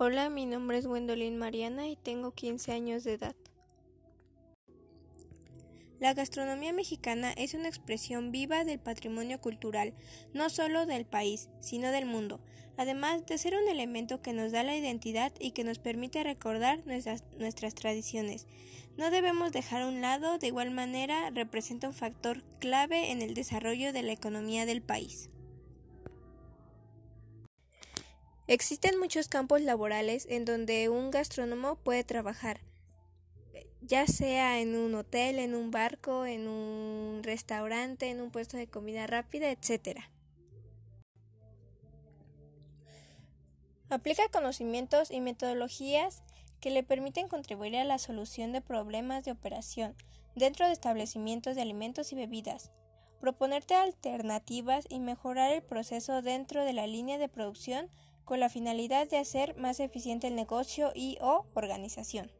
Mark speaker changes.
Speaker 1: Hola, mi nombre es Gwendolyn Mariana y tengo 15 años de edad. La gastronomía mexicana es una expresión viva del patrimonio cultural, no solo del país, sino del mundo, además de ser un elemento que nos da la identidad y que nos permite recordar nuestras, nuestras tradiciones. No debemos dejar a un lado, de igual manera, representa un factor clave en el desarrollo de la economía del país. Existen muchos campos laborales en donde un gastrónomo puede trabajar, ya sea en un hotel, en un barco, en un restaurante, en un puesto de comida rápida, etc. Aplica conocimientos y metodologías que le permiten contribuir a la solución de problemas de operación dentro de establecimientos de alimentos y bebidas, proponerte alternativas y mejorar el proceso dentro de la línea de producción con la finalidad de hacer más eficiente el negocio y o organización.